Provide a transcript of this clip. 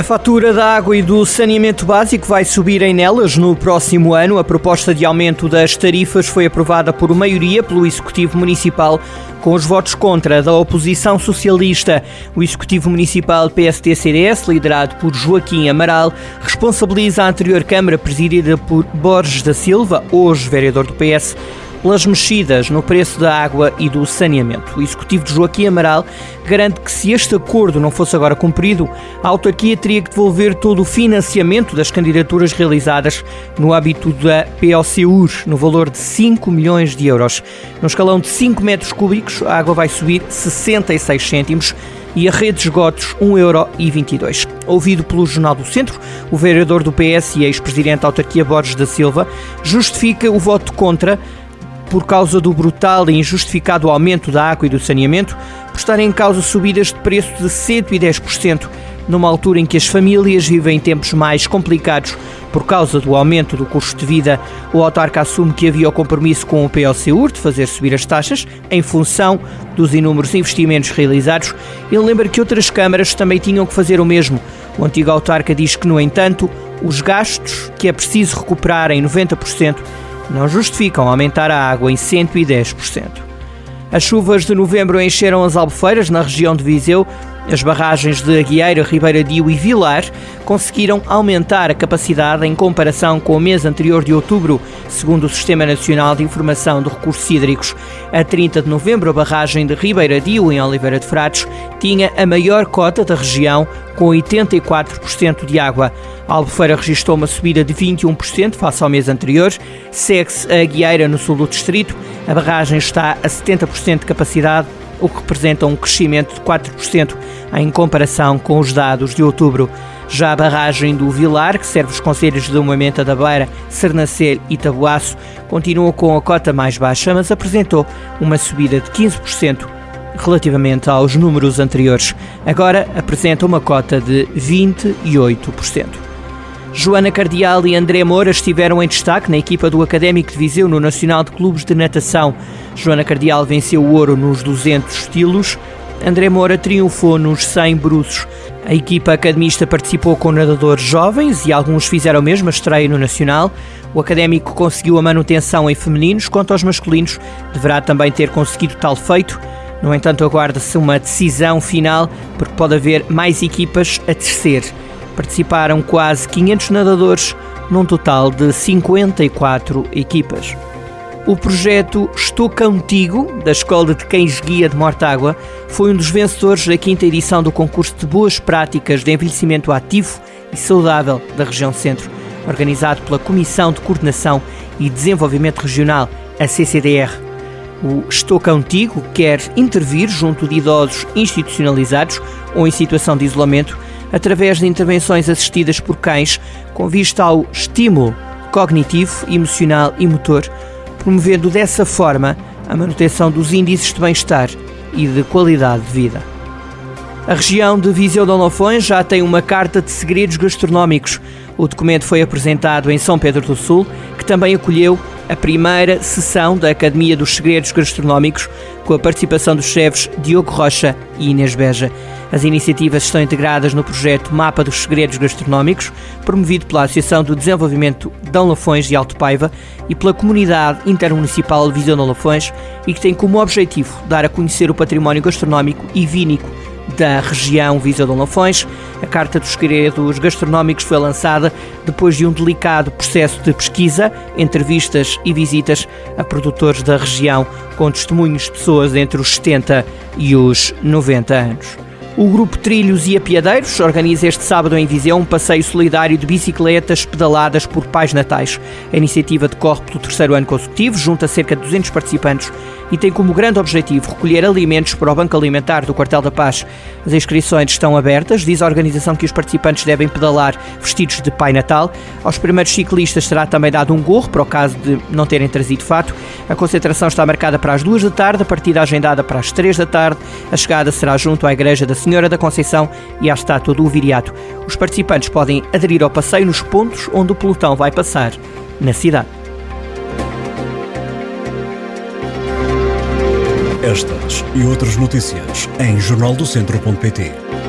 A fatura da água e do saneamento básico vai subir em Nelas no próximo ano. A proposta de aumento das tarifas foi aprovada por maioria pelo Executivo Municipal, com os votos contra da oposição socialista. O Executivo Municipal PST-CDS, liderado por Joaquim Amaral, responsabiliza a anterior Câmara, presidida por Borges da Silva, hoje vereador do PS, pelas mexidas no preço da água e do saneamento. O executivo de Joaquim Amaral garante que se este acordo não fosse agora cumprido, a autarquia teria que devolver todo o financiamento das candidaturas realizadas no âmbito da POCUR, no valor de 5 milhões de euros. No escalão de 5 metros cúbicos, a água vai subir 66 cêntimos e a rede de esgotos 1,22€. Ouvido pelo Jornal do Centro, o vereador do PS e ex-presidente da autarquia Borges da Silva justifica o voto contra por causa do brutal e injustificado aumento da água e do saneamento, por estarem em causa subidas de preço de 110%, numa altura em que as famílias vivem tempos mais complicados por causa do aumento do custo de vida, o autarca assume que havia o compromisso com o POCUR de fazer subir as taxas em função dos inúmeros investimentos realizados. Ele lembra que outras câmaras também tinham que fazer o mesmo. O antigo autarca diz que, no entanto, os gastos que é preciso recuperar em 90% não justificam aumentar a água em 110%. As chuvas de novembro encheram as albufeiras na região de Viseu as barragens de Aguieira, Ribeira Dio e Vilar conseguiram aumentar a capacidade em comparação com o mês anterior de outubro, segundo o Sistema Nacional de Informação de Recursos Hídricos. A 30 de novembro, a barragem de Ribeira Dio, em Oliveira de Frades, tinha a maior cota da região, com 84% de água. A Albufeira registrou uma subida de 21% face ao mês anterior. Segue-se a Aguieira, no sul do distrito. A barragem está a 70% de capacidade o que representa um crescimento de 4% em comparação com os dados de outubro. Já a barragem do Vilar, que serve os conselhos de Moimenta da Beira, Sernancelho e Tabuaço, continua com a cota mais baixa, mas apresentou uma subida de 15% relativamente aos números anteriores. Agora apresenta uma cota de 28%. Joana Cardial e André Moura estiveram em destaque na equipa do Académico de Viseu no Nacional de Clubes de Natação. Joana Cardial venceu o ouro nos 200 estilos, André Moura triunfou nos 100 bruços. A equipa academista participou com nadadores jovens e alguns fizeram mesmo a estreia no Nacional. O académico conseguiu a manutenção em femininos, quanto aos masculinos, deverá também ter conseguido tal feito. No entanto, aguarda-se uma decisão final, porque pode haver mais equipas a descer participaram quase 500 nadadores, num total de 54 equipas. O projeto Estou Contigo, da Escola de Cães Guia de Mortágua, foi um dos vencedores da quinta edição do concurso de Boas Práticas de Envelhecimento Ativo e Saudável da região Centro, organizado pela Comissão de Coordenação e Desenvolvimento Regional, a CCDR. O Estou Contigo quer intervir junto de idosos institucionalizados ou em situação de isolamento através de intervenções assistidas por cães com vista ao estímulo cognitivo, emocional e motor, promovendo dessa forma a manutenção dos índices de bem-estar e de qualidade de vida. A região de Viseu de Olofões já tem uma carta de segredos gastronómicos. O documento foi apresentado em São Pedro do Sul, que também acolheu a primeira sessão da Academia dos Segredos Gastronómicos, com a participação dos chefes Diogo Rocha e Inês Beja. As iniciativas estão integradas no projeto Mapa dos Segredos Gastronómicos, promovido pela Associação do Desenvolvimento de Lafões e Alto Paiva e pela Comunidade Intermunicipal Visão de Lafões e que tem como objetivo dar a conhecer o património gastronómico e vínico da região Visa de Lafões. A Carta dos Segredos Gastronómicos foi lançada depois de um delicado processo de pesquisa, entrevistas e visitas a produtores da região com testemunhos de pessoas entre os 70 e os 90 anos. O grupo Trilhos e Apiadeiros organiza este sábado em Viseu um passeio solidário de bicicletas pedaladas por pais natais. A iniciativa decorre pelo terceiro ano consecutivo, junta cerca de 200 participantes e tem como grande objetivo recolher alimentos para o Banco Alimentar do Quartel da Paz. As inscrições estão abertas, diz a organização que os participantes devem pedalar vestidos de Pai Natal. Aos primeiros ciclistas será também dado um gorro, para o caso de não terem trazido fato. A concentração está marcada para as duas da tarde, a partida agendada para as três da tarde. A chegada será junto à Igreja da Senhora da Conceição e à estátua do Viriato. Os participantes podem aderir ao passeio nos pontos onde o pelotão vai passar na cidade. Estas e outras notícias em jornaldocentro.pt.